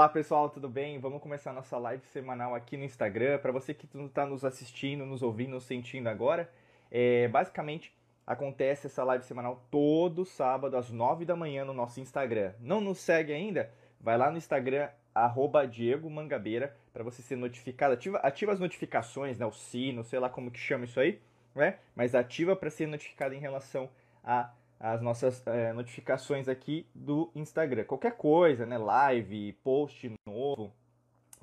Olá pessoal, tudo bem? Vamos começar nossa live semanal aqui no Instagram. Para você que está nos assistindo, nos ouvindo, nos sentindo agora, é, basicamente acontece essa live semanal todo sábado às 9 da manhã no nosso Instagram. Não nos segue ainda? Vai lá no Instagram, arroba Diego Mangabeira, para você ser notificado. Ativa, ativa as notificações, né, o sino, sei lá como que chama isso aí, né? Mas ativa para ser notificado em relação a as nossas é, notificações aqui do Instagram. Qualquer coisa, né? Live, post novo,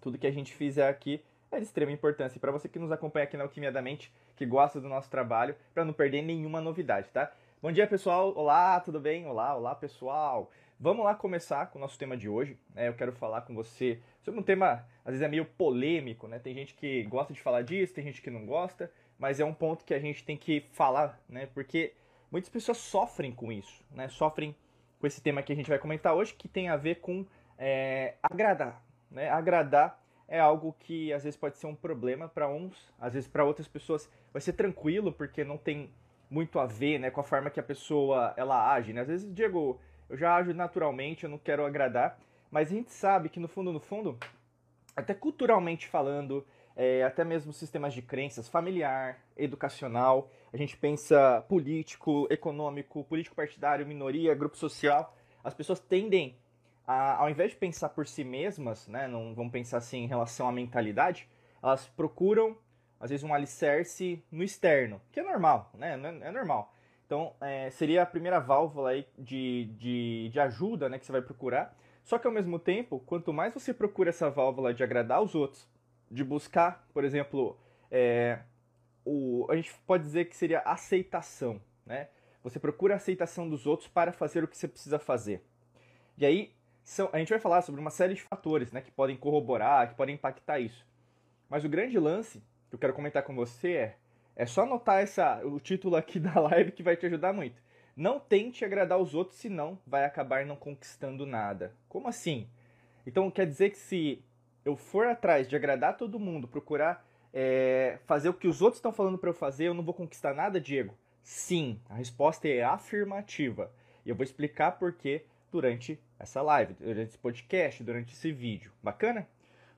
tudo que a gente fizer aqui é de extrema importância. E para você que nos acompanha aqui na Alquimia da Mente, que gosta do nosso trabalho, para não perder nenhuma novidade, tá? Bom dia, pessoal. Olá, tudo bem? Olá, olá, pessoal. Vamos lá começar com o nosso tema de hoje. É, eu quero falar com você sobre um tema, às vezes é meio polêmico, né? Tem gente que gosta de falar disso, tem gente que não gosta, mas é um ponto que a gente tem que falar, né? Porque muitas pessoas sofrem com isso, né? Sofrem com esse tema que a gente vai comentar hoje, que tem a ver com é, agradar. Né? Agradar é algo que às vezes pode ser um problema para uns, às vezes para outras pessoas vai ser tranquilo porque não tem muito a ver, né, com a forma que a pessoa ela age. Né? Às vezes, Diego, eu já ajo naturalmente, eu não quero agradar, mas a gente sabe que no fundo, no fundo, até culturalmente falando, é, até mesmo sistemas de crenças familiar, educacional, a gente pensa político, econômico, político partidário, minoria, grupo social, as pessoas tendem a, ao invés de pensar por si mesmas, né, não vão pensar assim em relação à mentalidade, elas procuram às vezes um alicerce no externo, que é normal, né, é, é normal. Então, é, seria a primeira válvula aí de, de, de ajuda né, que você vai procurar. Só que ao mesmo tempo, quanto mais você procura essa válvula de agradar os outros, de buscar, por exemplo, é, o, a gente pode dizer que seria aceitação, né? Você procura a aceitação dos outros para fazer o que você precisa fazer. E aí, são, a gente vai falar sobre uma série de fatores né, que podem corroborar, que podem impactar isso. Mas o grande lance que eu quero comentar com você é, é só anotar essa, o título aqui da live que vai te ajudar muito. Não tente agradar os outros, senão vai acabar não conquistando nada. Como assim? Então quer dizer que se eu for atrás de agradar todo mundo, procurar é, fazer o que os outros estão falando para eu fazer, eu não vou conquistar nada, Diego? Sim, a resposta é afirmativa. E eu vou explicar por quê durante essa live, durante esse podcast, durante esse vídeo. Bacana?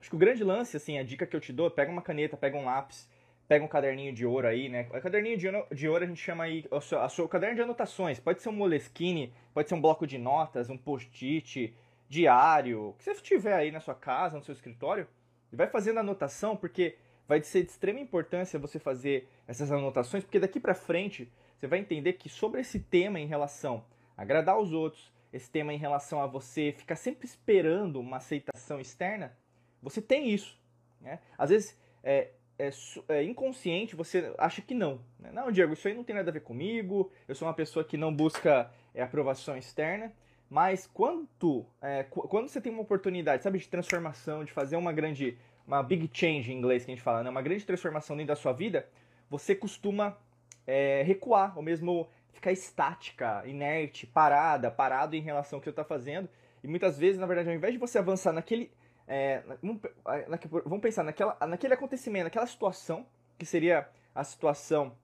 Acho que o grande lance, assim, a dica que eu te dou, pega uma caneta, pega um lápis, pega um caderninho de ouro aí, né? O caderninho de, de ouro a gente chama aí, o seu, seu caderno de anotações. Pode ser um Moleskine, pode ser um bloco de notas, um post-it, diário, o que você tiver aí na sua casa, no seu escritório, e vai fazendo anotação, porque vai ser de extrema importância você fazer essas anotações, porque daqui para frente você vai entender que sobre esse tema em relação a agradar os outros, esse tema em relação a você ficar sempre esperando uma aceitação externa, você tem isso. Né? Às vezes é, é, é, inconsciente, você acha que não. Né? Não, Diego, isso aí não tem nada a ver comigo, eu sou uma pessoa que não busca é, aprovação externa. Mas quando, é, quando você tem uma oportunidade, sabe, de transformação, de fazer uma grande, uma big change em inglês que a gente fala, né? uma grande transformação dentro da sua vida, você costuma é, recuar, ou mesmo ficar estática, inerte, parada, parado em relação ao que você está fazendo. E muitas vezes, na verdade, ao invés de você avançar naquele. É, vamos pensar naquela, naquele acontecimento, naquela situação, que seria a situação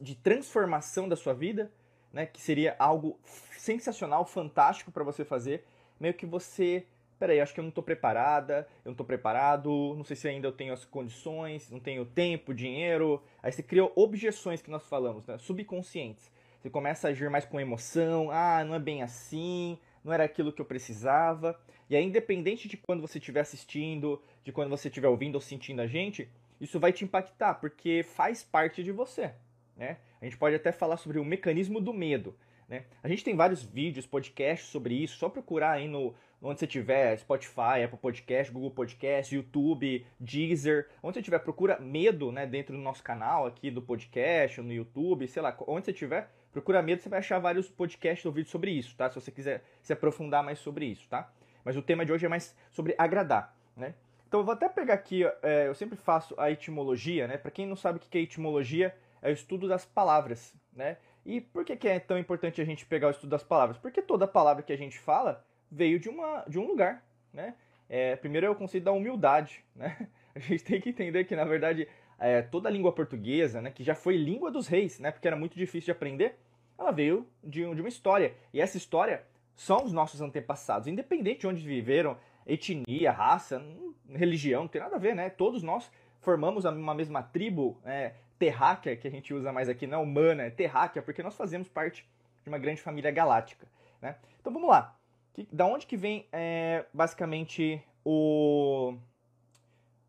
de transformação da sua vida, né, que seria algo sensacional, fantástico para você fazer, meio que você, peraí, acho que eu não estou preparada, eu não estou preparado, não sei se ainda eu tenho as condições, não tenho tempo, dinheiro. Aí você cria objeções que nós falamos, né, subconscientes. Você começa a agir mais com emoção, ah, não é bem assim, não era aquilo que eu precisava. E aí, independente de quando você estiver assistindo, de quando você estiver ouvindo ou sentindo a gente, isso vai te impactar, porque faz parte de você. Né? A gente pode até falar sobre o mecanismo do medo. Né? A gente tem vários vídeos, podcasts sobre isso, só procurar aí no onde você tiver, Spotify, Apple Podcast, Google Podcast, YouTube, Deezer, onde você tiver, procura medo né, dentro do nosso canal aqui do podcast, no YouTube, sei lá, onde você tiver, procura medo, você vai achar vários podcasts ou vídeos sobre isso, tá? Se você quiser se aprofundar mais sobre isso, tá? Mas o tema de hoje é mais sobre agradar, né? Então eu vou até pegar aqui, é, eu sempre faço a etimologia, né? Para quem não sabe o que é etimologia, é o estudo das palavras, né? E por que, que é tão importante a gente pegar o estudo das palavras? Porque toda palavra que a gente fala veio de, uma, de um lugar, né? É, primeiro é o conceito da humildade, né? A gente tem que entender que, na verdade, é, toda a língua portuguesa, né, que já foi língua dos reis, né, porque era muito difícil de aprender, ela veio de, de uma história. E essa história são os nossos antepassados, independente de onde viveram, etnia, raça, religião, não tem nada a ver, né? Todos nós formamos uma mesma tribo é, terráquea, que a gente usa mais aqui, não é humana, é terráquea, porque nós fazemos parte de uma grande família galáctica. Né? Então vamos lá. Que, da onde que vem é, basicamente o,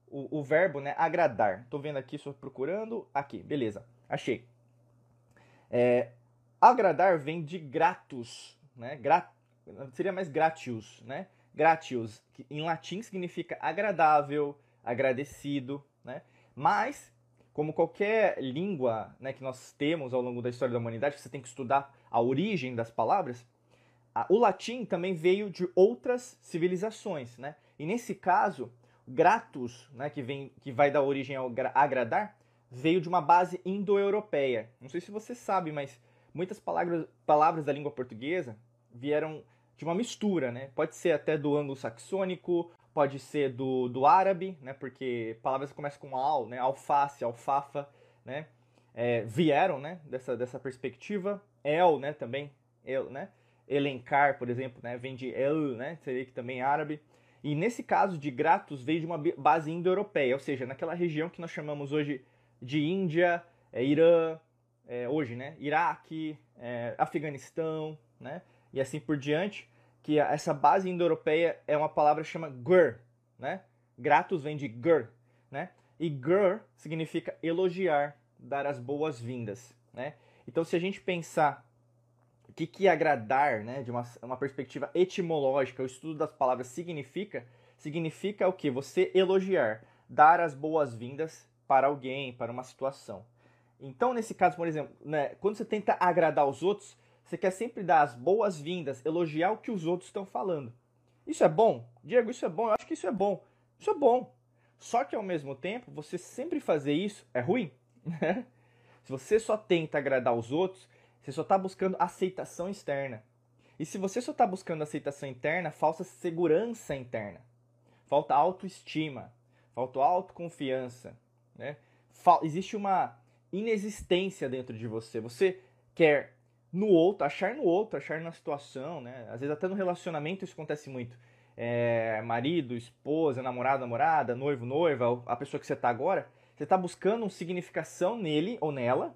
o, o, verbo né, agradar? Estou vendo aqui, estou procurando. Aqui, beleza. Achei. É, agradar vem de gratus, né? Gra, seria mais gratius, né? Gratius, que em latim significa agradável, agradecido, né? Mas, como qualquer língua né, que nós temos ao longo da história da humanidade, você tem que estudar a origem das palavras, o latim também veio de outras civilizações, né? E nesse caso, gratus, né, que, vem, que vai dar origem ao agradar, veio de uma base indo-europeia. Não sei se você sabe, mas muitas palavras, palavras da língua portuguesa vieram de uma mistura, né? Pode ser até do anglo-saxônico, pode ser do, do árabe, né? Porque palavras que começam com al, né? Alface, alfafa, né? É, vieram, né? Dessa, dessa perspectiva. El, né? Também, el, né? Elencar, por exemplo, né? Vem de el, né? Seria que também árabe. E nesse caso de Gratus veio de uma base indo-europeia, ou seja, naquela região que nós chamamos hoje de Índia, é, Irã, é, hoje, né? Iraque, é, Afeganistão, né? E assim por diante que essa base indo-europeia é uma palavra que chama gur, né? Gratus vem de gur, né? E gur significa elogiar, dar as boas-vindas, né? Então, se a gente pensar que, que agradar, né, de uma, uma perspectiva etimológica, o estudo das palavras significa, significa o que? Você elogiar, dar as boas-vindas para alguém, para uma situação. Então, nesse caso, por exemplo, né, quando você tenta agradar os outros, você quer sempre dar as boas-vindas, elogiar o que os outros estão falando. Isso é bom? Diego, isso é bom? Eu acho que isso é bom. Isso é bom. Só que ao mesmo tempo, você sempre fazer isso é ruim. Né? se você só tenta agradar os outros, você só está buscando aceitação externa. E se você só está buscando aceitação interna, falta segurança interna. Falta autoestima. Falta autoconfiança. Né? Existe uma inexistência dentro de você. Você quer no outro, achar no outro, achar na situação, né? Às vezes até no relacionamento isso acontece muito. É, marido, esposa, namorado, namorada, noivo, noiva, a pessoa que você está agora, você está buscando uma significação nele ou nela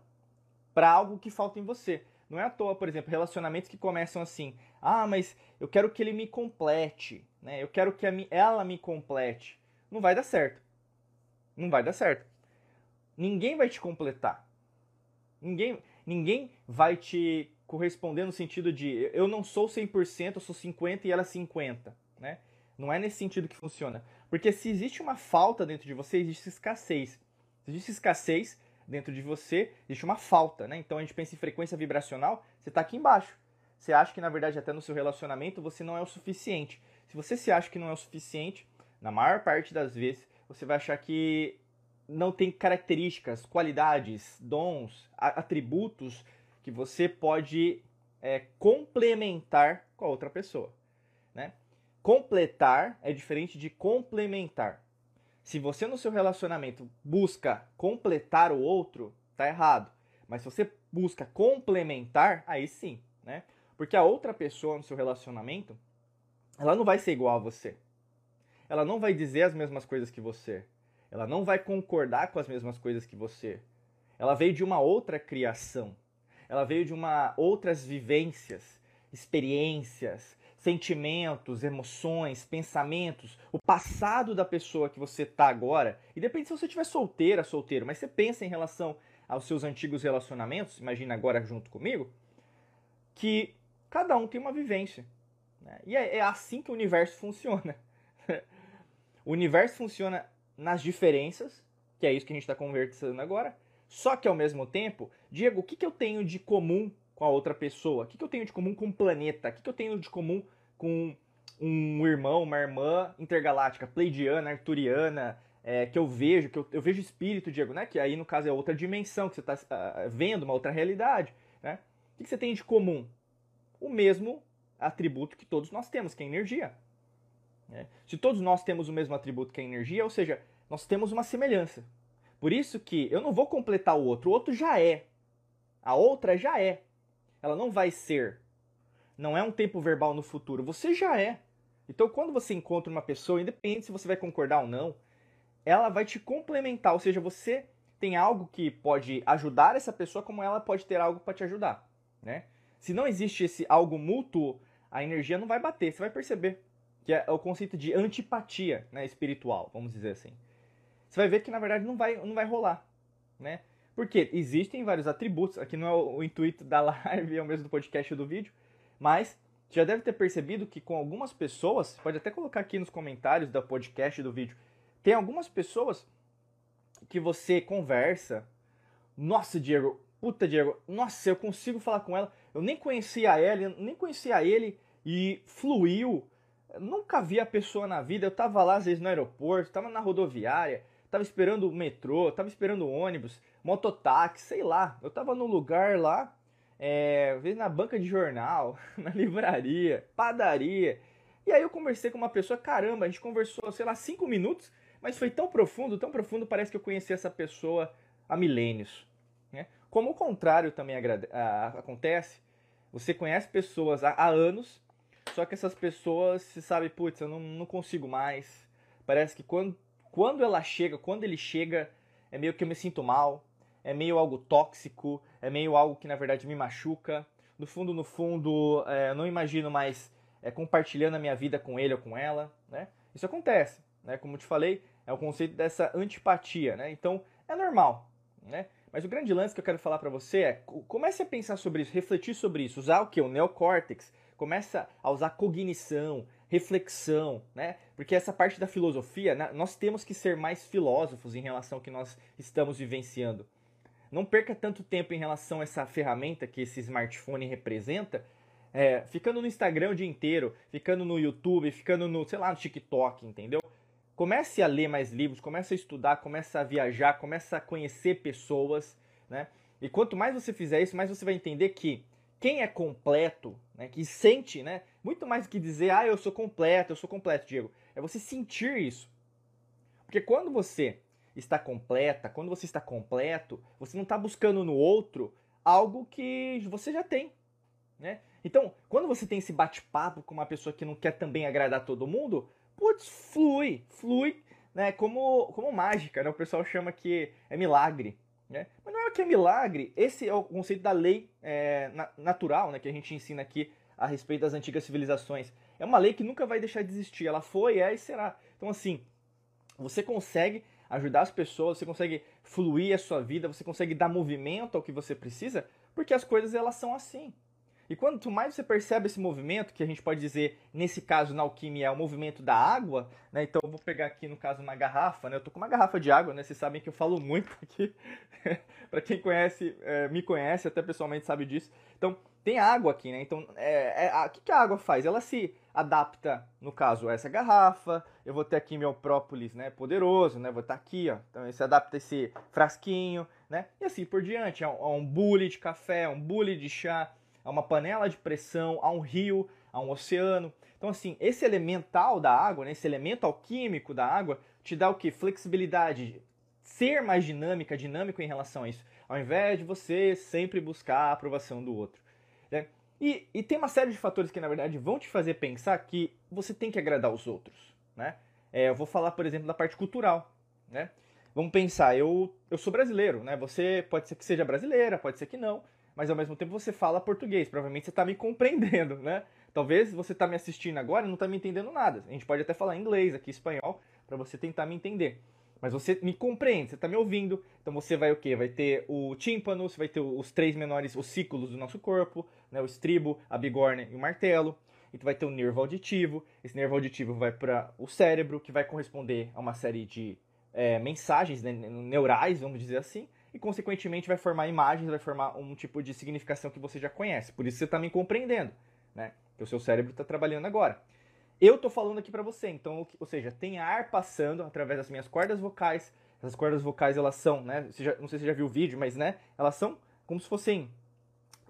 para algo que falta em você. Não é à toa, por exemplo, relacionamentos que começam assim: ah, mas eu quero que ele me complete, né? Eu quero que ela me complete. Não vai dar certo. Não vai dar certo. Ninguém vai te completar. Ninguém, ninguém vai te corresponder no sentido de eu não sou 100%, eu sou 50 e ela é 50, né? Não é nesse sentido que funciona. Porque se existe uma falta dentro de você, existe escassez. Se existe escassez dentro de você, existe uma falta, né? Então a gente pensa em frequência vibracional, você está aqui embaixo. Você acha que na verdade até no seu relacionamento você não é o suficiente. Se você se acha que não é o suficiente, na maior parte das vezes você vai achar que não tem características, qualidades, dons, atributos que você pode é, complementar com a outra pessoa. Né? Completar é diferente de complementar. Se você no seu relacionamento busca completar o outro, tá errado. Mas se você busca complementar, aí sim, né? Porque a outra pessoa no seu relacionamento, ela não vai ser igual a você. Ela não vai dizer as mesmas coisas que você. Ela não vai concordar com as mesmas coisas que você. Ela veio de uma outra criação. Ela veio de uma outras vivências, experiências, sentimentos, emoções, pensamentos, o passado da pessoa que você tá agora. E depende se você estiver solteira, solteiro, mas você pensa em relação aos seus antigos relacionamentos, imagina agora junto comigo, que cada um tem uma vivência. Né? E é, é assim que o universo funciona. o universo funciona nas diferenças, que é isso que a gente está conversando agora. Só que ao mesmo tempo, Diego, o que, que eu tenho de comum com a outra pessoa? O que, que eu tenho de comum com o planeta? O que, que eu tenho de comum com um irmão, uma irmã intergaláctica, pleidiana, arturiana, é, que eu vejo, que eu, eu, vejo espírito, Diego, né? Que aí no caso é outra dimensão, que você está uh, ah, vendo, uma outra realidade, né? O que, que você tem de comum? O mesmo atributo que todos nós temos, que é energia. Né? Se todos nós temos o mesmo atributo que a energia, ou seja, nós temos uma semelhança. Por isso que eu não vou completar o outro, o outro já é. A outra já é. Ela não vai ser. Não é um tempo verbal no futuro, você já é. Então, quando você encontra uma pessoa, independente se você vai concordar ou não, ela vai te complementar, ou seja, você tem algo que pode ajudar essa pessoa, como ela pode ter algo para te ajudar, né? Se não existe esse algo mútuo, a energia não vai bater, você vai perceber que é o conceito de antipatia, né, espiritual, vamos dizer assim. Você vai ver que na verdade não vai não vai rolar, né? Porque existem vários atributos, aqui não é o, intuito da live, é o mesmo do podcast ou do vídeo, mas já deve ter percebido que com algumas pessoas, pode até colocar aqui nos comentários do podcast do vídeo, tem algumas pessoas que você conversa. Nossa, Diego, puta Diego, nossa, eu consigo falar com ela. Eu nem conhecia ela, nem conhecia ele e fluiu. Nunca vi a pessoa na vida. Eu tava lá às vezes no aeroporto, tava na rodoviária, tava esperando o metrô, tava esperando o ônibus, mototáxi, sei lá. Eu tava num lugar lá é, vezes na banca de jornal, na livraria, padaria. E aí eu conversei com uma pessoa, caramba, a gente conversou, sei lá, cinco minutos, mas foi tão profundo, tão profundo, parece que eu conheci essa pessoa há milênios. Né? Como o contrário também acontece, você conhece pessoas há, há, anos, só que essas pessoas se sabe, putz, eu não, não consigo mais. Parece que quando, quando ela chega, quando ele chega, é meio que eu me sinto mal, é meio algo tóxico, é meio algo que na verdade me machuca. No fundo, no fundo, é, não imagino mais é, compartilhando a minha vida com ele ou com ela, né? Isso acontece, né? Como te falei, é o conceito dessa antipatia, né? Então, é normal, né? Mas o grande lance que eu quero falar para você é comece a pensar sobre isso, refletir sobre isso, usar o que? O neocórtex. Começa a usar cognição, reflexão, né? Porque essa parte da filosofia, nós temos que ser mais filósofos em relação ao que nós estamos vivenciando. Não perca tanto tempo em relação a essa ferramenta que esse smartphone representa, é, ficando no Instagram o dia inteiro, ficando no YouTube, ficando no, sei lá, no TikTok, entendeu? Comece a ler mais livros, comece a estudar, comece a viajar, comece a conhecer pessoas, né? E quanto mais você fizer isso, mais você vai entender que quem é completo, né, que sente, né, muito mais do que dizer, ah, eu sou completo, eu sou completo, Diego, é você sentir isso. Porque quando você está completa, quando você está completo, você não está buscando no outro algo que você já tem. Né? Então, quando você tem esse bate-papo com uma pessoa que não quer também agradar todo mundo, putz, flui, flui, né? Como, como mágica, né? O pessoal chama que é milagre, né? Mas não é que é milagre, esse é o conceito da lei é, natural, né? Que a gente ensina aqui a respeito das antigas civilizações. É uma lei que nunca vai deixar de existir, ela foi, é e será. Então, assim, você consegue ajudar as pessoas, você consegue fluir a sua vida, você consegue dar movimento ao que você precisa, porque as coisas elas são assim. E quanto mais você percebe esse movimento, que a gente pode dizer, nesse caso na alquimia, é o movimento da água, né? Então eu vou pegar aqui no caso uma garrafa, né? Eu tô com uma garrafa de água, né? Vocês sabem que eu falo muito aqui. para quem conhece, é, me conhece, até pessoalmente sabe disso. Então, tem água aqui, né? Então, é, é, o que, que a água faz? Ela se adapta, no caso, a essa garrafa. Eu vou ter aqui meu própolis, né? Poderoso, né? Vou estar aqui, ó. Então, se adapta a esse frasquinho, né? E assim por diante. A um, um bule de café, um bule de chá a uma panela de pressão, a um rio, a um oceano. Então, assim, esse elemental da água, né, esse elemento alquímico da água, te dá o que? Flexibilidade, ser mais dinâmica, dinâmico em relação a isso, ao invés de você sempre buscar a aprovação do outro. Né? E, e tem uma série de fatores que, na verdade, vão te fazer pensar que você tem que agradar os outros. Né? É, eu vou falar, por exemplo, da parte cultural. Né? Vamos pensar, eu, eu sou brasileiro, né? Você pode ser que seja brasileira, pode ser que não, mas ao mesmo tempo você fala português. Provavelmente você está me compreendendo, né? Talvez você está me assistindo agora e não está me entendendo nada. A gente pode até falar inglês aqui, espanhol, para você tentar me entender. Mas você me compreende, você está me ouvindo. Então você vai o quê? Vai ter o tímpano, você vai ter os três menores, os ciclos do nosso corpo, né? o estribo, a bigorna e o martelo. Então vai ter o nervo auditivo. Esse nervo auditivo vai para o cérebro, que vai corresponder a uma série de é, mensagens né, neurais, vamos dizer assim e, consequentemente, vai formar imagens, vai formar um tipo de significação que você já conhece. Por isso você está me compreendendo, né? Que o seu cérebro está trabalhando agora. Eu estou falando aqui para você, então, ou seja, tem ar passando através das minhas cordas vocais. Essas cordas vocais, elas são, né? Já, não sei se você já viu o vídeo, mas, né? Elas são como se fossem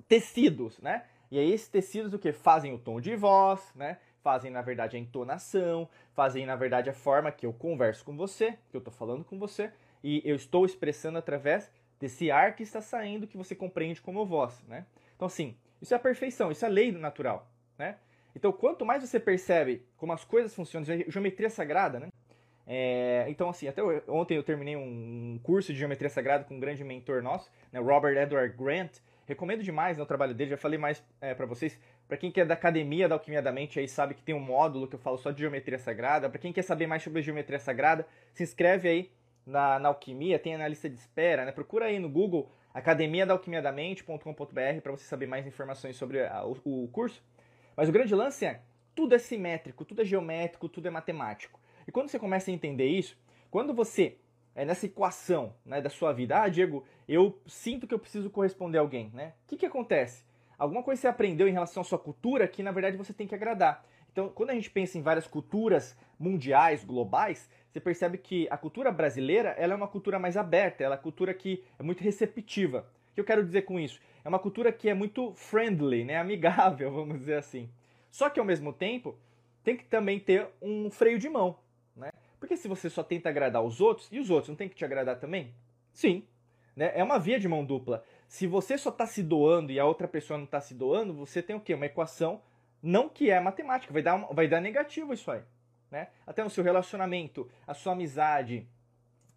tecidos, né? E aí esses tecidos o que fazem o tom de voz, né? Fazem na verdade a entonação, fazem na verdade a forma que eu converso com você, que eu estou falando com você e eu estou expressando através desse ar que está saindo que você compreende como voz, né? Então assim, isso é a perfeição, isso é a lei natural, né? Então, quanto mais você percebe como as coisas funcionam, geometria sagrada, né? É, então, assim, até ontem eu terminei um curso de geometria sagrada com um grande mentor nosso, né, Robert Edward Grant. Recomendo demais né, o trabalho dele, já falei mais é, para vocês. Para quem quer da academia da Alquimia da Mente, aí sabe que tem um módulo que eu falo só de geometria sagrada. Para quem quer saber mais sobre geometria sagrada, se inscreve aí na, na Alquimia, tem na lista de espera, né? Procura aí no Google academia da alquimia da mente.com.br para você saber mais informações sobre a, o, o curso. Mas o grande lance é, tudo é simétrico, tudo é geométrico, tudo é matemático. E quando você começa a entender isso, quando você é nessa equação né, da sua vida, ah, Diego, eu sinto que eu preciso corresponder a alguém, né? O que, que acontece? Alguma coisa você aprendeu em relação à sua cultura que na verdade você tem que agradar. Então, quando a gente pensa em várias culturas mundiais, globais, você percebe que a cultura brasileira ela é uma cultura mais aberta, ela é uma cultura que é muito receptiva. O que eu quero dizer com isso? É uma cultura que é muito friendly, né? amigável, vamos dizer assim. Só que ao mesmo tempo, tem que também ter um freio de mão? Porque se você só tenta agradar os outros, e os outros não tem que te agradar também? Sim. Né? É uma via de mão dupla. Se você só está se doando e a outra pessoa não está se doando, você tem o quê? Uma equação não que é matemática, vai dar, uma, vai dar negativo isso aí. Né? Até no seu relacionamento, a sua amizade,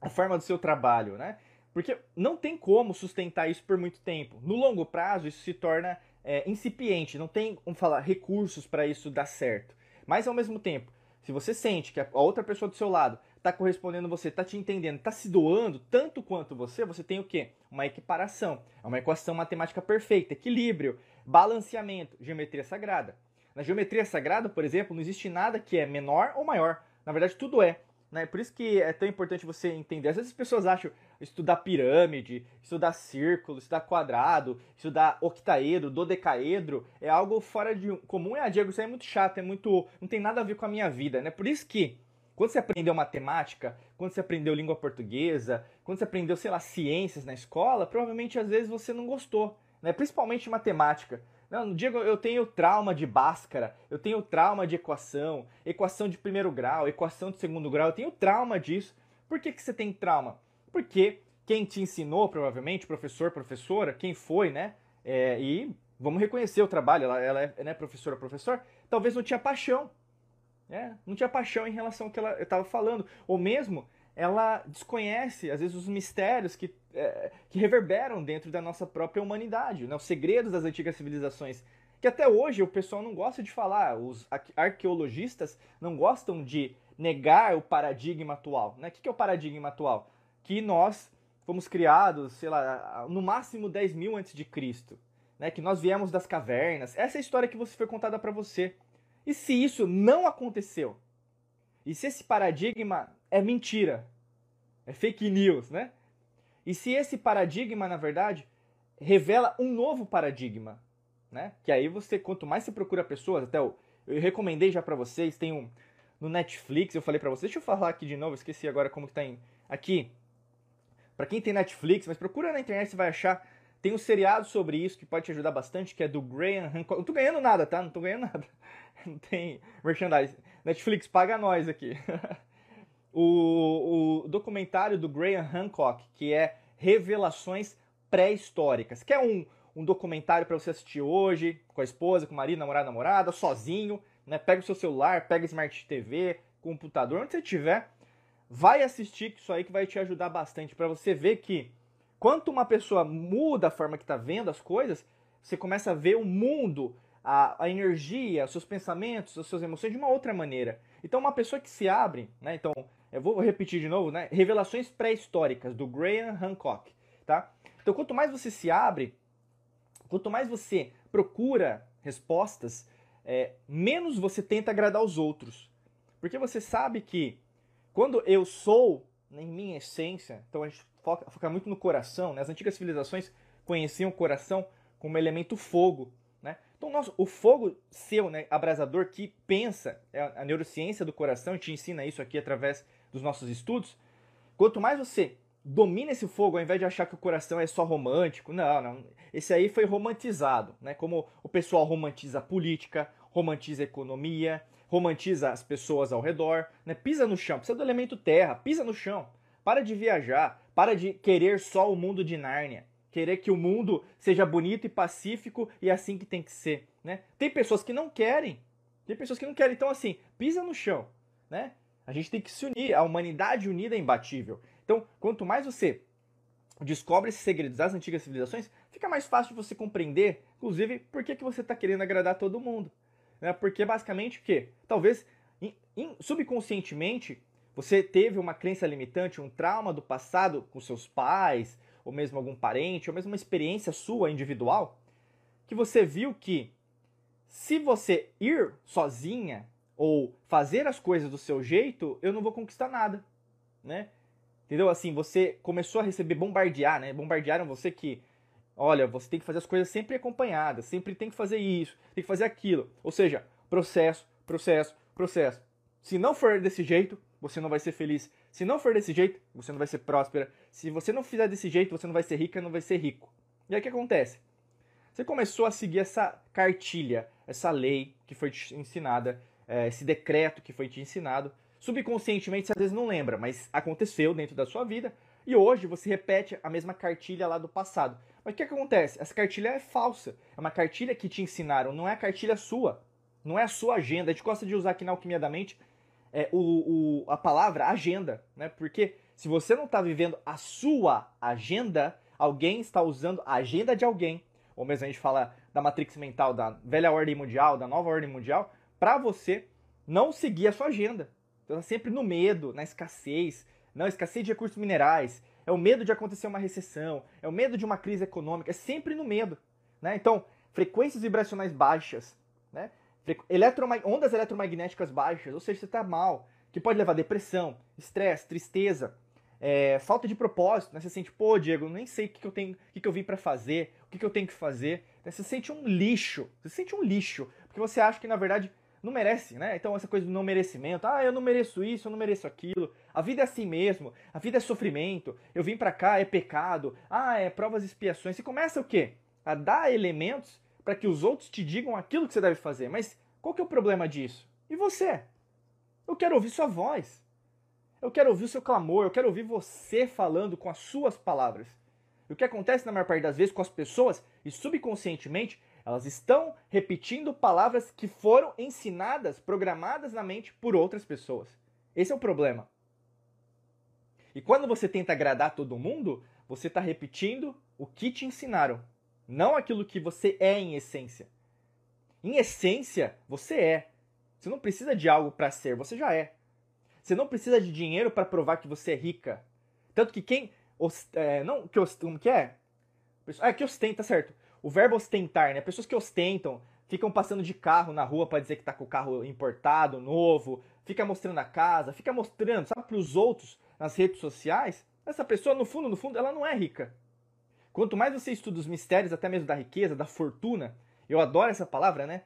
a forma do seu trabalho, né? Porque não tem como sustentar isso por muito tempo. No longo prazo, isso se torna é, incipiente, não tem, vamos falar, recursos para isso dar certo. Mas ao mesmo tempo, se você sente que a outra pessoa do seu lado está correspondendo você, está te entendendo, está se doando tanto quanto você, você tem o quê? Uma equiparação. É uma equação matemática perfeita, equilíbrio, balanceamento, geometria sagrada. Na geometria sagrada, por exemplo, não existe nada que é menor ou maior. Na verdade, tudo é. Né? Por isso que é tão importante você entender. Às vezes as pessoas acham estudar pirâmide, estudar círculo, estudar quadrado, estudar octaedro, dodecaedro, é algo fora de comum. É, Diego, isso é muito chato, é muito. não tem nada a ver com a minha vida, né? Por isso que quando você aprendeu matemática, quando você aprendeu língua portuguesa, quando você aprendeu, sei lá, ciências na escola, provavelmente às vezes você não gostou, né? Principalmente matemática. Não, Diego, eu tenho trauma de Bhaskara, eu tenho trauma de equação, equação de primeiro grau, equação de segundo grau, eu tenho trauma disso. Por que, que você tem trauma? Porque quem te ensinou, provavelmente, professor, professora, quem foi, né? É, e vamos reconhecer o trabalho, ela, ela é né, professora, professor, talvez não tinha paixão. Né? Não tinha paixão em relação ao que ela estava falando. Ou mesmo ela desconhece, às vezes, os mistérios que, é, que reverberam dentro da nossa própria humanidade, né? os segredos das antigas civilizações, que até hoje o pessoal não gosta de falar, os arqueologistas não gostam de negar o paradigma atual. Né? O que é o paradigma atual? Que nós fomos criados, sei lá, no máximo 10 mil antes de Cristo, né? que nós viemos das cavernas. Essa é a história que você foi contada para você. E se isso não aconteceu? E se esse paradigma é mentira, é fake news, né? E se esse paradigma, na verdade, revela um novo paradigma, né? Que aí você, quanto mais você procura pessoas, até eu, eu recomendei já para vocês, tem um no Netflix, eu falei para vocês, deixa eu falar aqui de novo, esqueci agora como que tá em, aqui. Para quem tem Netflix, mas procura na internet, você vai achar. Tem um seriado sobre isso que pode te ajudar bastante, que é do Graham Hancock. Não tô ganhando nada, tá? Não tô ganhando nada. Não tem merchandise. Netflix, paga nós aqui. o, o documentário do Graham Hancock, que é Revelações Pré-Históricas, que é um, um documentário para você assistir hoje, com a esposa, com o marido, namorado, namorada, sozinho, né? Pega o seu celular, pega Smart TV, computador, onde você estiver, vai assistir isso aí que vai te ajudar bastante para você ver que quanto uma pessoa muda a forma que está vendo as coisas, você começa a ver o mundo, a, a energia, os seus pensamentos, as suas emoções de uma outra maneira. Então, uma pessoa que se abre, né? Então, eu vou repetir de novo, né? Revelações pré-históricas do Graham Hancock, tá? Então, quanto mais você se abre, quanto mais você procura respostas, é, menos você tenta agradar os outros. Porque você sabe que quando eu sou, em minha essência, então a gente foca, foca muito no coração, né? As antigas civilizações conheciam o coração como elemento fogo. Então, nosso, o fogo seu, né, abrasador, que pensa, é a neurociência do coração, te ensina isso aqui através dos nossos estudos. Quanto mais você domina esse fogo, ao invés de achar que o coração é só romântico, não, não. Esse aí foi romantizado, né? Como o pessoal romantiza a política, romantiza a economia, romantiza as pessoas ao redor, né? Pisa no chão, precisa do elemento terra, pisa no chão. Para de viajar, para de querer só o mundo de Nárnia querer que o mundo seja bonito e pacífico e é assim que tem que ser. Né? Tem pessoas que não querem, tem pessoas que não querem. Então, assim, pisa no chão, né? A gente tem que se unir. A humanidade unida é imbatível. Então, quanto mais você descobre esses segredos das antigas civilizações, fica mais fácil de você compreender, inclusive, por que, que você está querendo agradar todo mundo. Né? Porque, basicamente, o quê? Talvez, in, in, subconscientemente, você teve uma crença limitante, um trauma do passado com seus pais, ou mesmo algum parente, ou mesmo uma experiência sua individual, que você viu que se você ir sozinha ou fazer as coisas do seu jeito, eu não vou conquistar nada, né? Entendeu? Assim, você começou a receber bombardear, né? Bombardearam você que, olha, você tem que fazer as coisas sempre acompanhadas, sempre tem que fazer isso, tem que fazer aquilo. Ou seja, processo, processo, processo. Se não for desse jeito, você não vai ser feliz. Se não for desse jeito, você não vai ser próspera. Se você não fizer desse jeito, você não vai ser rica, não vai ser rico. E aí o que acontece? Você começou a seguir essa cartilha, essa lei que foi ensinada, esse decreto que foi te ensinado. Subconscientemente você às vezes não lembra, mas aconteceu dentro da sua vida. E hoje você repete a mesma cartilha lá do passado. Mas o que acontece? Essa cartilha é falsa. É uma cartilha que te ensinaram, não é a cartilha sua. Não é a sua agenda. A gente gosta de usar aqui na Alquimia da Mente é, o, o, a palavra agenda, né? Porque se você não está vivendo a sua agenda, alguém está usando a agenda de alguém, ou mesmo a gente fala da matrix mental da velha ordem mundial, da nova ordem mundial, para você não seguir a sua agenda. Então tá sempre no medo, na escassez, não escassez de recursos minerais, é o medo de acontecer uma recessão, é o medo de uma crise econômica, é sempre no medo, né? Então, frequências vibracionais baixas, né? Eletromag... ondas eletromagnéticas baixas, ou seja, você está mal, que pode levar a depressão, estresse, tristeza, é, falta de propósito, né? Você sente, pô, Diego, nem sei o que, que eu tenho, o que, que eu vim para fazer, o que, que eu tenho que fazer. Né? Você sente um lixo, você sente um lixo, porque você acha que na verdade não merece, né? Então essa coisa do não merecimento, ah, eu não mereço isso, eu não mereço aquilo. A vida é assim mesmo, a vida é sofrimento. Eu vim para cá é pecado. Ah, é provas e expiações. Você começa o quê? A dar elementos para que os outros te digam aquilo que você deve fazer. Mas qual que é o problema disso? E você? Eu quero ouvir sua voz. Eu quero ouvir o seu clamor, eu quero ouvir você falando com as suas palavras. E o que acontece na maior parte das vezes com as pessoas, e subconscientemente, elas estão repetindo palavras que foram ensinadas, programadas na mente por outras pessoas. Esse é o problema. E quando você tenta agradar todo mundo, você está repetindo o que te ensinaram não aquilo que você é em essência. Em essência, você é. Você não precisa de algo para ser, você já é. Você não precisa de dinheiro para provar que você é rica. Tanto que quem. É, não, que, como que é? É que ostenta, certo? O verbo ostentar, né? Pessoas que ostentam, ficam passando de carro na rua para dizer que tá com o carro importado, novo, fica mostrando a casa, fica mostrando, sabe, para os outros nas redes sociais. Essa pessoa, no fundo, no fundo, ela não é rica. Quanto mais você estuda os mistérios, até mesmo da riqueza, da fortuna, eu adoro essa palavra, né?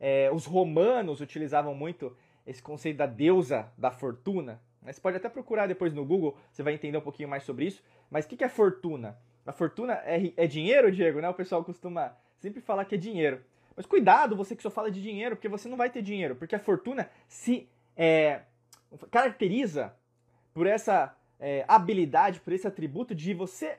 É, os romanos utilizavam muito esse conceito da deusa da fortuna. Você pode até procurar depois no Google, você vai entender um pouquinho mais sobre isso. Mas o que é fortuna? A fortuna é, é dinheiro, Diego, né? O pessoal costuma sempre falar que é dinheiro. Mas cuidado, você que só fala de dinheiro, porque você não vai ter dinheiro. Porque a fortuna se é, caracteriza por essa é, habilidade, por esse atributo de você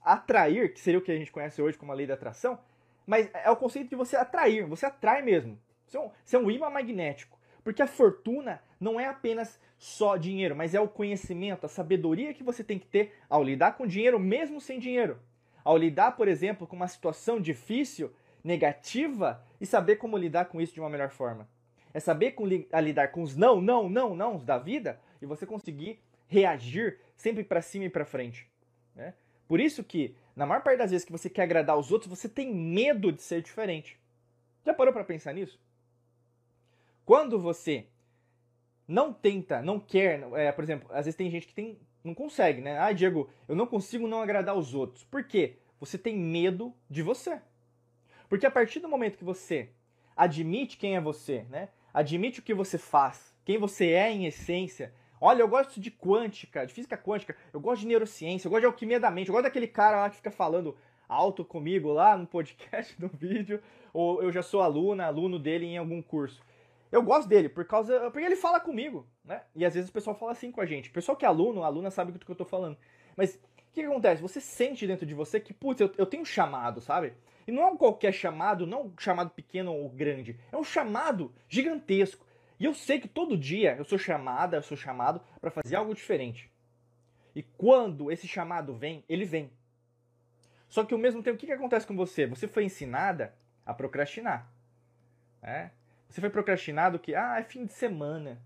atrair, que seria o que a gente conhece hoje como a lei da atração, mas é o conceito de você atrair, você atrai mesmo. Você é um, você é um imã magnético. Porque a fortuna não é apenas só dinheiro, mas é o conhecimento, a sabedoria que você tem que ter ao lidar com dinheiro, mesmo sem dinheiro. Ao lidar, por exemplo, com uma situação difícil, negativa, e saber como lidar com isso de uma melhor forma. É saber com, a lidar com os não, não, não, não da vida e você conseguir reagir sempre para cima e para frente. Né? Por isso que, na maior parte das vezes que você quer agradar os outros, você tem medo de ser diferente. Já parou para pensar nisso? Quando você não tenta, não quer, é, por exemplo, às vezes tem gente que tem, não consegue, né? Ah, Diego, eu não consigo não agradar os outros. Por quê? Você tem medo de você. Porque a partir do momento que você admite quem é você, né? Admite o que você faz, quem você é em essência, Olha, eu gosto de quântica, de física quântica, eu gosto de neurociência, eu gosto de alquimia da mente, eu gosto daquele cara lá que fica falando alto comigo lá no podcast, no vídeo, ou eu já sou aluna, aluno dele em algum curso. Eu gosto dele por causa. Porque ele fala comigo, né? E às vezes o pessoal fala assim com a gente. O pessoal que é aluno, aluna sabe do que eu tô falando. Mas o que, que, acontece? Você sente dentro de você que, putz, eu, eu tenho um chamado, sabe? E não é um qualquer chamado, não um chamado pequeno ou grande. É um chamado gigantesco. E eu sei que todo dia eu sou chamada, eu sou chamado para fazer algo diferente. E quando esse chamado vem, ele vem. Só que ao mesmo tempo, o que, que acontece com você? Você foi ensinada a procrastinar. Né? Você foi procrastinado que, ah, é fim de semana.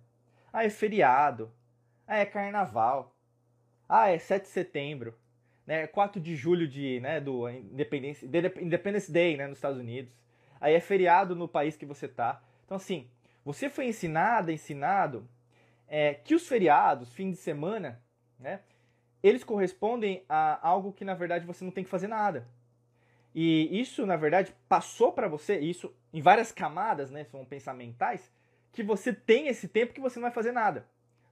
Ah, é feriado. Ah, é carnaval. Ah, é 7 de setembro. Né? 4 de julho de, né, do Independence, Independence Day né, nos Estados Unidos. Aí é feriado no país que você tá. Então, assim, você foi ensinada, ensinado é, que os feriados, fim de semana, né, eles correspondem a algo que na verdade você não tem que fazer nada. E isso, na verdade, passou para você, isso em várias camadas, né, são pensamentais, que você tem esse tempo que você não vai fazer nada.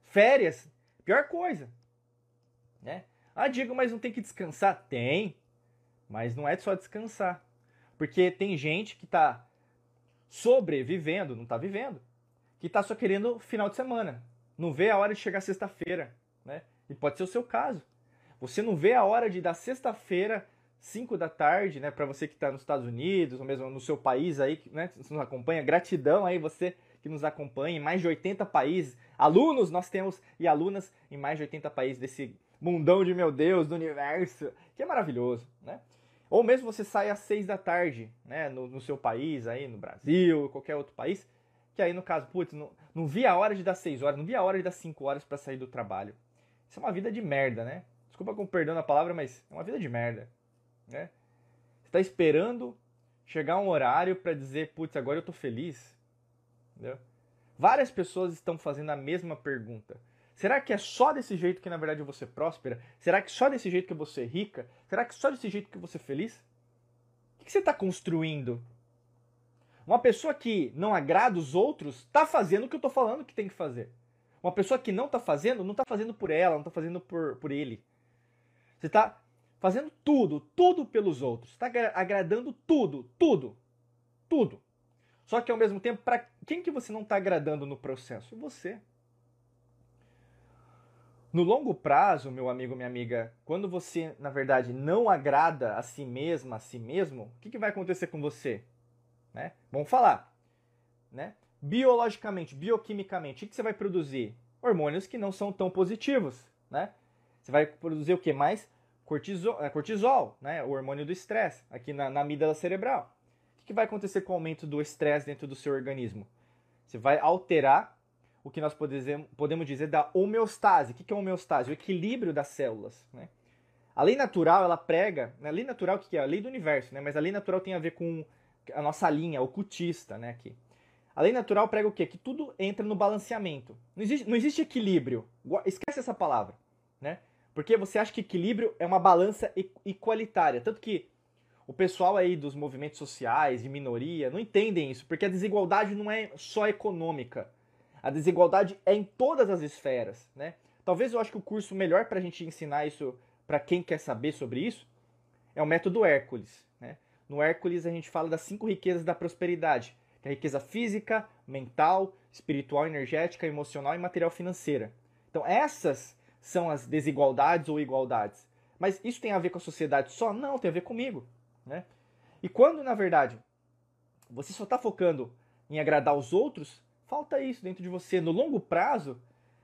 Férias, pior coisa. Né? Ah, Diego, mas não tem que descansar? Tem, mas não é só descansar. Porque tem gente que está sobrevivendo, não está vivendo, que está só querendo final de semana. Não vê a hora de chegar sexta-feira. Né? E pode ser o seu caso. Você não vê a hora de dar sexta-feira, 5 da tarde, né, para você que está nos Estados Unidos, ou mesmo no seu país aí, né, que nos acompanha, gratidão aí você que nos acompanha em mais de 80 países. Alunos nós temos e alunas em mais de 80 países desse mundão de meu Deus, do universo, que é maravilhoso, né? Ou mesmo você sai às 6 da tarde, né, no, no seu país aí, no Brasil, qualquer outro país, que aí no caso, putz, não, não vi a hora de dar 6 horas, não vi a hora de dar 5 horas para sair do trabalho. Isso é uma vida de merda, né? Desculpa com perdão na palavra, mas é uma vida de merda, né? Você tá esperando chegar um horário para dizer, putz, agora eu tô feliz, entendeu? Várias pessoas estão fazendo a mesma pergunta. Será que é só desse jeito que na verdade você próspera? Será que só desse jeito que você é rica? Será que só desse jeito que você é feliz? O que você está construindo? Uma pessoa que não agrada os outros está fazendo o que eu estou falando que tem que fazer. Uma pessoa que não está fazendo, não está fazendo por ela, não está fazendo por, por ele. Você está fazendo tudo, tudo pelos outros. Está agradando tudo, tudo, tudo. Só que ao mesmo tempo, para quem que você não está agradando no processo? Você. No longo prazo, meu amigo, minha amiga, quando você, na verdade, não agrada a si mesma, a si mesmo, o que, que vai acontecer com você? Né? Vamos falar. Né? biologicamente, bioquimicamente, o que você vai produzir? Hormônios que não são tão positivos, né? Você vai produzir o que mais? Cortisol, é, cortisol né? o hormônio do estresse, aqui na, na amígdala cerebral. O que vai acontecer com o aumento do estresse dentro do seu organismo? Você vai alterar o que nós podemos dizer da homeostase. O que é homeostase? O equilíbrio das células. Né? A lei natural, ela prega... Né? A lei natural, o que é? A lei do universo, né? mas a lei natural tem a ver com a nossa linha ocultista, né? Aqui. A lei natural prega o quê? Que tudo entra no balanceamento. Não existe, não existe equilíbrio. Esquece essa palavra, né? Porque você acha que equilíbrio é uma balança igualitária. Tanto que o pessoal aí dos movimentos sociais, de minoria, não entendem isso, porque a desigualdade não é só econômica. A desigualdade é em todas as esferas, né? Talvez eu acho que o curso melhor para a gente ensinar isso para quem quer saber sobre isso é o método Hércules. Né? No Hércules a gente fala das cinco riquezas da prosperidade que é a riqueza física, mental, espiritual, energética, emocional e material financeira. Então essas são as desigualdades ou igualdades. Mas isso tem a ver com a sociedade só? Não, tem a ver comigo. Né? E quando, na verdade, você só está focando em agradar os outros, falta isso dentro de você. No longo prazo,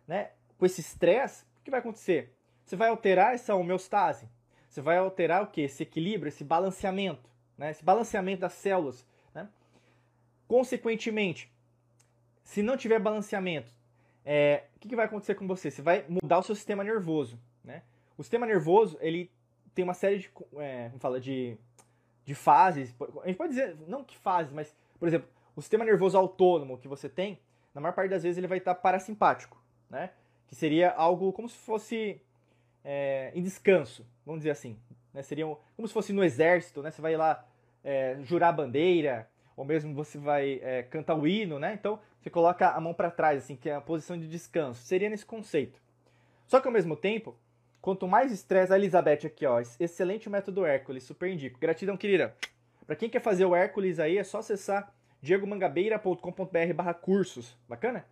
né, com esse estresse, o que vai acontecer? Você vai alterar essa homeostase. Você vai alterar o que? Esse equilíbrio, esse balanceamento. Né? Esse balanceamento das células. Consequentemente, se não tiver balanceamento, é, o que, que, vai acontecer com você? Você vai mudar o seu sistema nervoso. Né? O sistema nervoso ele tem uma série de, é, como fala, de, de fases. A gente pode dizer, não que fases, mas, por exemplo, o sistema nervoso autônomo que você tem, na maior parte das vezes ele vai estar parasimpático, né? que seria algo como se fosse é, em descanso, vamos dizer assim. Né? Seria um, como se fosse no exército, né? você vai lá é, jurar bandeira, ou mesmo você vai é, cantar o hino, né? Então você coloca a mão para trás, assim, que é a posição de descanso. Seria nesse conceito. Só que ao mesmo tempo, quanto mais estresse, a Elizabeth aqui, ó, excelente método Hércules, super indico. Gratidão, querida. Para quem quer fazer o Hércules aí, é só acessar diegomangabeira.com.br cursos. Bacana?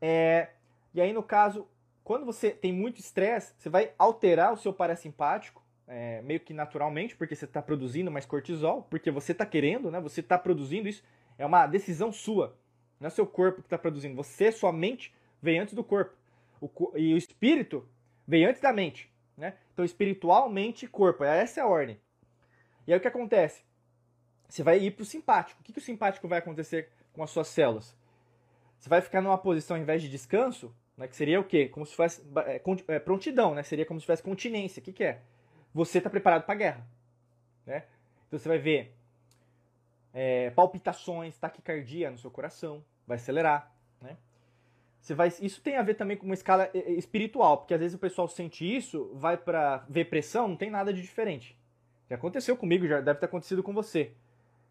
É, e aí, no caso, quando você tem muito estresse, você vai alterar o seu parasimpático, é, meio que naturalmente, porque você está produzindo mais cortisol, porque você está querendo, né? Você está produzindo isso. É uma decisão sua. Não é seu corpo que está produzindo. Você, sua mente, vem antes do corpo. O, e o espírito vem antes da mente. Né? Então, espiritual, mente e corpo. Essa é a ordem. E aí o que acontece? Você vai ir para o simpático. O que, que o simpático vai acontecer com as suas células? Você vai ficar numa posição, ao invés de descanso, né, que seria o quê? Como se fosse é, é, prontidão, né? Seria como se tivesse continência. O que, que é? Você está preparado para a guerra. Né? Então você vai ver é, palpitações, taquicardia no seu coração, vai acelerar. Né? Você vai, isso tem a ver também com uma escala é, é, espiritual, porque às vezes o pessoal sente isso, vai para ver pressão, não tem nada de diferente. Já aconteceu comigo, já deve ter acontecido com você.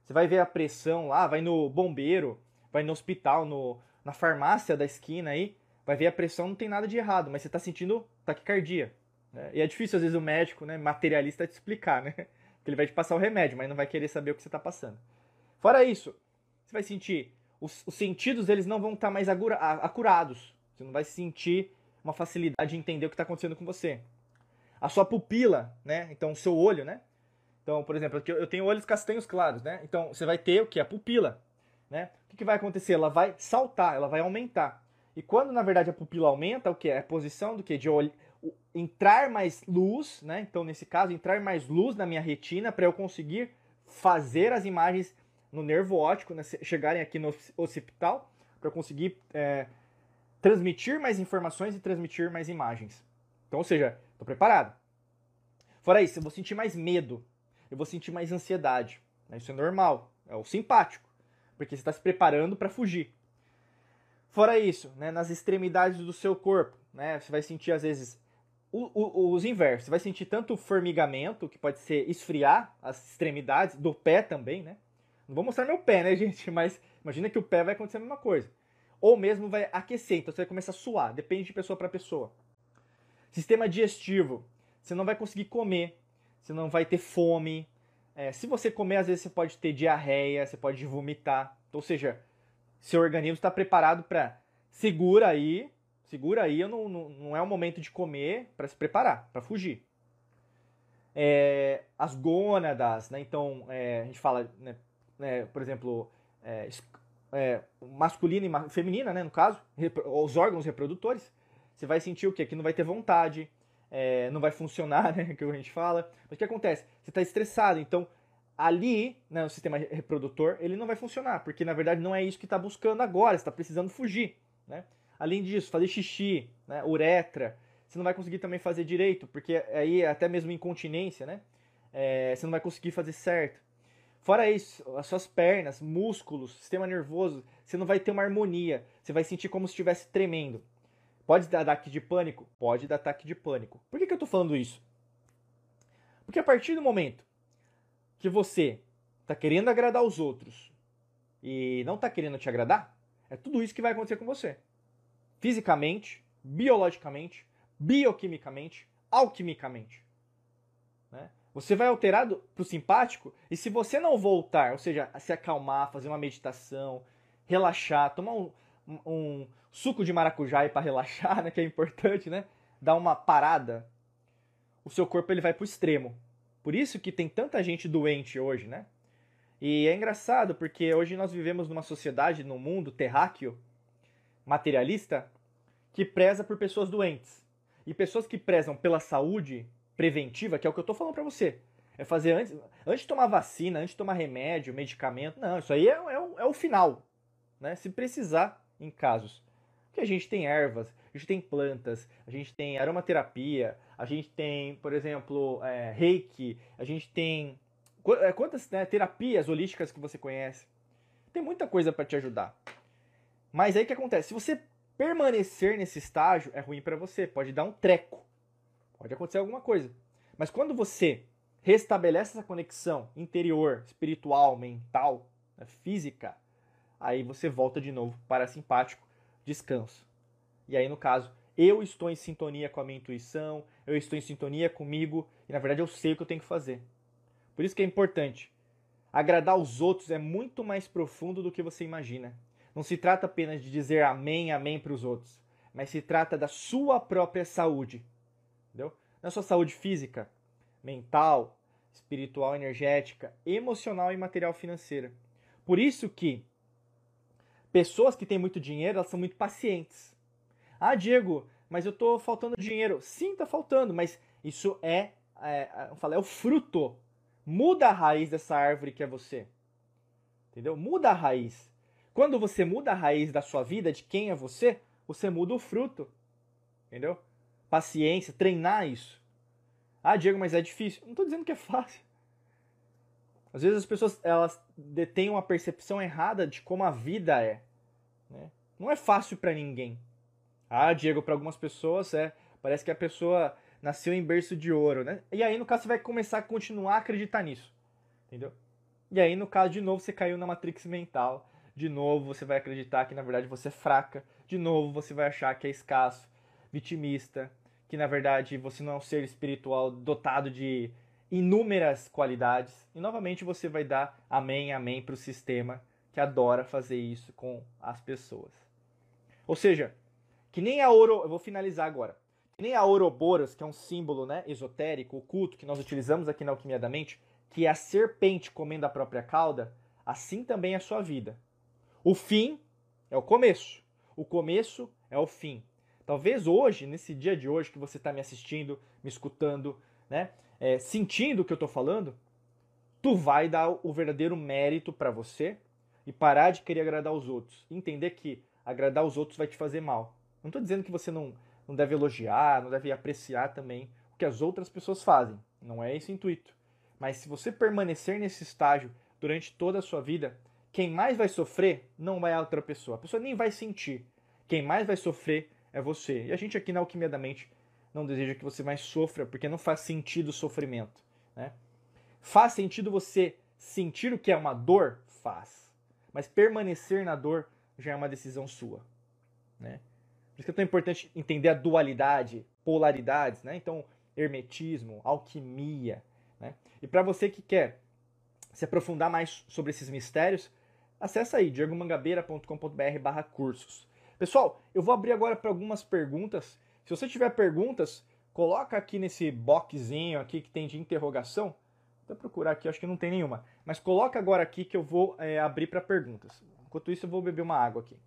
Você vai ver a pressão lá, vai no bombeiro, vai no hospital, no, na farmácia da esquina aí, vai ver a pressão, não tem nada de errado, mas você está sentindo taquicardia. Né? E é difícil, às vezes, o médico, né, materialista, te explicar, né? Porque ele vai te passar o remédio, mas não vai querer saber o que você está passando. Fora isso, você vai sentir, os, os sentidos eles não vão estar tá mais agura, acurados. Você não vai sentir uma facilidade de entender o que está acontecendo com você. A sua pupila, né? Então, o seu olho, né? Então, por exemplo, eu tenho olhos castanhos claros, né? Então, você vai ter o que? A pupila, né? O que, que vai acontecer? Ela vai saltar, ela vai aumentar. E quando, na verdade, a pupila aumenta, o que? É a posição do que? De ol... entrar mais luz, né? Então, nesse caso, entrar mais luz na minha retina para eu conseguir fazer as imagens no nervo óptico, né? chegarem aqui no occipital, para conseguir é, transmitir mais informações e transmitir mais imagens. Então, ou seja, estou preparado. Fora isso, eu vou sentir mais medo, eu vou sentir mais ansiedade. Isso é normal, é o simpático, porque você está se preparando para fugir. Fora isso, né, nas extremidades do seu corpo, né, você vai sentir às vezes o, os inversos. Você vai sentir tanto formigamento, que pode ser esfriar as extremidades, do pé também, né? Não vou mostrar meu pé, né, gente? Mas imagina que o pé vai acontecer a mesma coisa. Ou mesmo vai aquecer, então você vai começar a suar, depende de pessoa para pessoa. Sistema digestivo, você não vai conseguir comer, você não vai ter fome. É, se você comer, às vezes você pode ter diarreia, você pode vomitar. Ou seja, seu organismo está preparado para segura aí, segura aí, não, não, não é o momento de comer para se preparar, para fugir. É, as gônadas, né? Então é, a gente fala, né, né, por exemplo, é, é, masculina e feminina, né, no caso, os órgãos reprodutores. Você vai sentir o quê? Que não vai ter vontade, é, não vai funcionar, né? Que a gente fala. Mas o que acontece? Você está estressado, então ali, né, o sistema reprodutor, ele não vai funcionar, porque na verdade não é isso que está buscando agora, está precisando fugir, né? Além disso, fazer xixi, né, uretra, você não vai conseguir também fazer direito, porque aí até mesmo incontinência, né? É, você não vai conseguir fazer certo. Fora isso, as suas pernas, músculos, sistema nervoso, você não vai ter uma harmonia, você vai sentir como se estivesse tremendo. Pode dar ataque de pânico? Pode dar ataque de pânico. Por que, que eu estou falando isso? Porque a partir do momento que você está querendo agradar os outros e não está querendo te agradar, é tudo isso que vai acontecer com você. Fisicamente, biologicamente, bioquimicamente, alquimicamente. Né? Você vai alterado para o simpático e se você não voltar, ou seja, se acalmar, fazer uma meditação, relaxar, tomar um, um suco de maracujá para relaxar, né, que é importante, né? Dar uma parada, o seu corpo ele vai para o extremo. Por isso que tem tanta gente doente hoje, né? E é engraçado porque hoje nós vivemos numa sociedade, num mundo terráqueo, materialista, que preza por pessoas doentes. E pessoas que prezam pela saúde preventiva, que é o que eu estou falando para você. É fazer antes, antes de tomar vacina, antes de tomar remédio, medicamento. Não, isso aí é, é, o, é o final. Né? Se precisar, em casos. que a gente tem ervas, a gente tem plantas, a gente tem aromaterapia, a gente tem, por exemplo, é, reiki, a gente tem. É, quantas né, terapias holísticas que você conhece? Tem muita coisa para te ajudar. Mas aí o que acontece? Se você permanecer nesse estágio, é ruim para você, pode dar um treco. Pode acontecer alguma coisa. Mas quando você restabelece essa conexão interior, espiritual, mental, né, física, aí você volta de novo para simpático, descanso. E aí, no caso, eu estou em sintonia com a minha intuição, eu estou em sintonia comigo, e na verdade eu sei o que eu tenho que fazer. Por isso que é importante. Agradar os outros é muito mais profundo do que você imagina. Não se trata apenas de dizer amém, amém para os outros, mas se trata da sua própria saúde. Entendeu? Na sua saúde física, mental, espiritual, energética, emocional e material financeira. Por isso que pessoas que têm muito dinheiro, elas são muito pacientes. Ah, Diego, mas eu tô faltando dinheiro. Sim, tá faltando, mas isso é, é, é, é o fruto. Muda a raiz dessa árvore que é você. Entendeu? Muda a raiz. Quando você muda a raiz da sua vida, de quem é você, você muda o fruto. Entendeu? Paciência, treinar isso. Ah, Diego, mas é difícil. Não estou dizendo que é fácil. Às vezes as pessoas elas detêm uma percepção errada de como a vida é. Né? Não é fácil para ninguém. Ah, Diego, para algumas pessoas é. Parece que a pessoa nasceu em berço de ouro, né? E aí, no caso, você vai começar a continuar a acreditar nisso. Entendeu? E aí, no caso, de novo, você caiu na matrix mental. De novo, você vai acreditar que na verdade você é fraca. De novo, você vai achar que é escasso, vitimista, que na verdade você não é um ser espiritual dotado de inúmeras qualidades. E novamente você vai dar amém, amém para o sistema que adora fazer isso com as pessoas. Ou seja, que nem a ouro, eu vou finalizar agora. Que nem a Ouroboros, que é um símbolo, né, esotérico, oculto que nós utilizamos aqui na alquimia da mente, que é a serpente comendo a própria cauda, assim também é a sua vida. O fim é o começo. O começo é o fim. Talvez hoje, nesse dia de hoje que você está me assistindo, me escutando, né, é, sentindo o que eu estou falando, tu vai dar o verdadeiro mérito para você e parar de querer agradar os outros. Entender que agradar os outros vai te fazer mal. Não estou dizendo que você não, não deve elogiar, não deve apreciar também o que as outras pessoas fazem. Não é esse o intuito. Mas se você permanecer nesse estágio durante toda a sua vida, quem mais vai sofrer não é a outra pessoa. A pessoa nem vai sentir. Quem mais vai sofrer é você. E a gente aqui na Alquimia da Mente não deseja que você mais sofra, porque não faz sentido o sofrimento. Né? Faz sentido você sentir o que é uma dor? Faz. Mas permanecer na dor já é uma decisão sua. Né? Por isso que é tão importante entender a dualidade, polaridades. Né? Então, hermetismo, alquimia. Né? E para você que quer se aprofundar mais sobre esses mistérios, acessa aí diegomangabeira.com.br barra cursos. Pessoal, eu vou abrir agora para algumas perguntas. Se você tiver perguntas, coloca aqui nesse boxzinho aqui que tem de interrogação. Vou procurar aqui, acho que não tem nenhuma. Mas coloca agora aqui que eu vou é, abrir para perguntas. Enquanto isso, eu vou beber uma água aqui.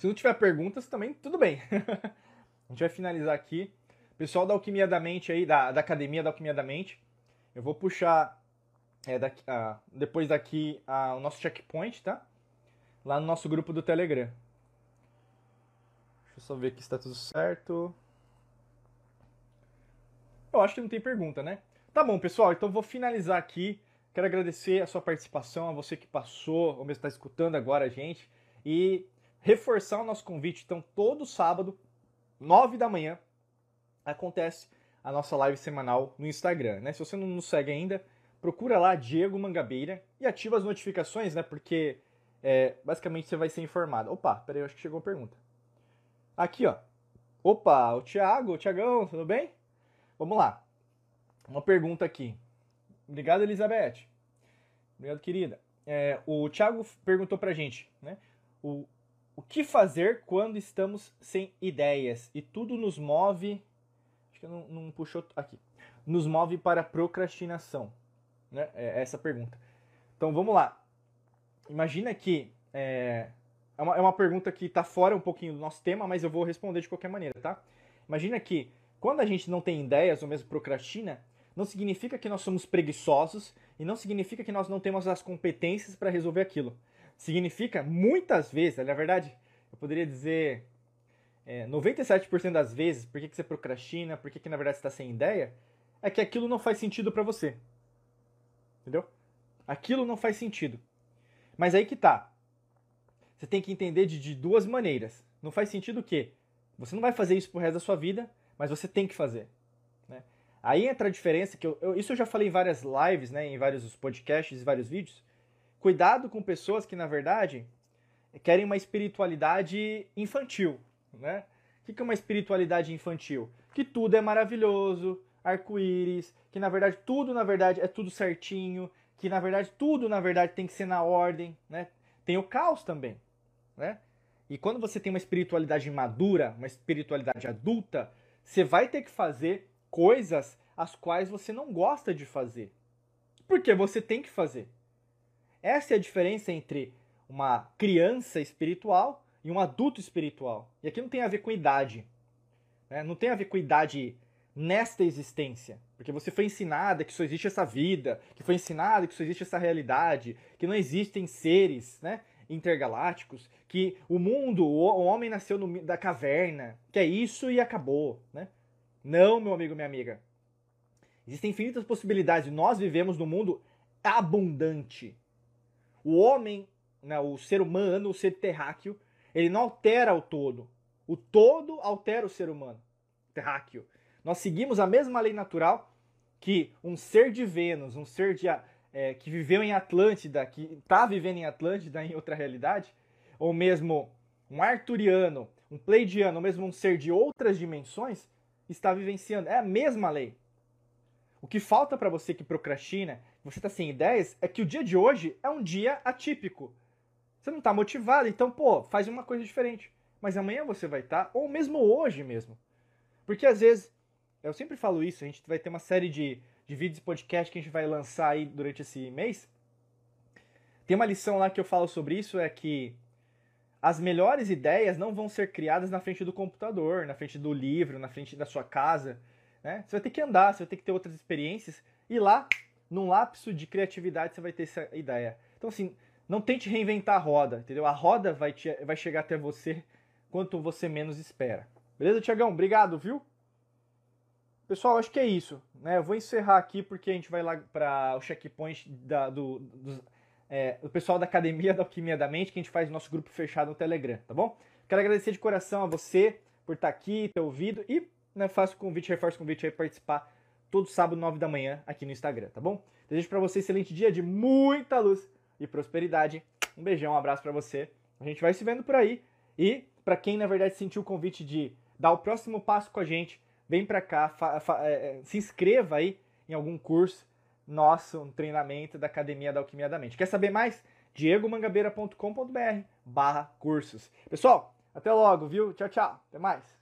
Se não tiver perguntas, também tudo bem. a gente vai finalizar aqui. Pessoal da Alquimia da Mente aí, da, da Academia da Alquimia da Mente, eu vou puxar é, daqui, ah, depois daqui ah, o nosso checkpoint, tá? Lá no nosso grupo do Telegram. Deixa eu só ver aqui se está tudo certo. Eu acho que não tem pergunta, né? Tá bom, pessoal, então vou finalizar aqui. Quero agradecer a sua participação, a você que passou, ou mesmo está escutando agora a gente. E reforçar o nosso convite. Então, todo sábado, 9 da manhã, acontece a nossa live semanal no Instagram. Né? Se você não nos segue ainda, procura lá Diego Mangabeira e ativa as notificações, né? Porque é, basicamente você vai ser informado. Opa, peraí, eu acho que chegou a pergunta. Aqui, ó. Opa, o Thiago, o Thiagão, tudo bem? Vamos lá. Uma pergunta aqui. Obrigado, Elizabeth. Obrigado, querida. É, o Thiago perguntou pra gente, né? O, o que fazer quando estamos sem ideias e tudo nos move. Acho que não, não puxou aqui. Nos move para procrastinação. Né? É essa pergunta. Então vamos lá. Imagina que. É, é, uma, é uma pergunta que está fora um pouquinho do nosso tema, mas eu vou responder de qualquer maneira, tá? Imagina que quando a gente não tem ideias ou mesmo procrastina, não significa que nós somos preguiçosos e não significa que nós não temos as competências para resolver aquilo significa muitas vezes, na verdade, eu poderia dizer é, 97% das vezes, por que, você procrastina, por que, na verdade você está sem ideia, é que aquilo não faz sentido para você. Entendeu? Aquilo não faz sentido. Mas aí que tá. Você tem que entender de, de duas maneiras. Não faz sentido o quê? Você não vai fazer isso pro resto da sua vida, mas você tem que fazer. Né? Aí entra a diferença, que eu, eu, isso eu já falei em várias lives, né, em vários podcasts vários vídeos, Cuidado com pessoas que, na verdade, querem uma espiritualidade infantil, né? O que é uma espiritualidade infantil? Que tudo é maravilhoso, arco-íris, que na verdade tudo na verdade é tudo certinho, que na verdade tudo na verdade tem que ser na ordem, né? Tem o caos também, né? E quando você tem uma espiritualidade madura, uma espiritualidade adulta, você vai ter que fazer coisas as quais você não gosta de fazer. Porque você tem que fazer. Essa é a diferença entre uma criança espiritual e um adulto espiritual. E aqui não tem a ver com idade. Né? Não tem a ver com idade nesta existência. Porque você foi ensinada que só existe essa vida, que foi ensinada que só existe essa realidade, que não existem seres né, intergalácticos, que o mundo, o homem nasceu no, da caverna, que é isso e acabou. Né? Não, meu amigo, minha amiga. Existem infinitas possibilidades. Nós vivemos num mundo abundante. O homem, né, o ser humano, o ser terráqueo, ele não altera o todo. O todo altera o ser humano, terráqueo. Nós seguimos a mesma lei natural que um ser de Vênus, um ser de, é, que viveu em Atlântida, que está vivendo em Atlântida em outra realidade, ou mesmo um arturiano, um pleidiano, ou mesmo um ser de outras dimensões, está vivenciando. É a mesma lei. O que falta para você que procrastina, você está sem ideias, é que o dia de hoje é um dia atípico. Você não está motivado, então, pô, faz uma coisa diferente. Mas amanhã você vai estar, tá, ou mesmo hoje mesmo. Porque às vezes, eu sempre falo isso, a gente vai ter uma série de, de vídeos e podcast que a gente vai lançar aí durante esse mês. Tem uma lição lá que eu falo sobre isso, é que as melhores ideias não vão ser criadas na frente do computador, na frente do livro, na frente da sua casa. Né? Você vai ter que andar, você vai ter que ter outras experiências, e lá, num lapso de criatividade, você vai ter essa ideia. Então, assim, não tente reinventar a roda, entendeu? A roda vai, te, vai chegar até você quanto você menos espera. Beleza, Tiagão? Obrigado, viu? Pessoal, acho que é isso. Né? Eu vou encerrar aqui porque a gente vai lá para o checkpoint da, do, do, é, do pessoal da Academia da Alquimia da Mente, que a gente faz nosso grupo fechado no Telegram, tá bom? Quero agradecer de coração a você por estar aqui, ter ouvido e né, faço convite, reforço o convite aí para participar todo sábado, 9 da manhã, aqui no Instagram, tá bom? Desejo para você um excelente dia de muita luz e prosperidade. Um beijão, um abraço para você. A gente vai se vendo por aí. E para quem na verdade sentiu o convite de dar o próximo passo com a gente, vem para cá, é, é, se inscreva aí em algum curso nosso, um treinamento da Academia da Alquimia da Mente. Quer saber mais? diegomangabeira.com.br barra cursos. Pessoal, até logo, viu? Tchau, tchau. Até mais.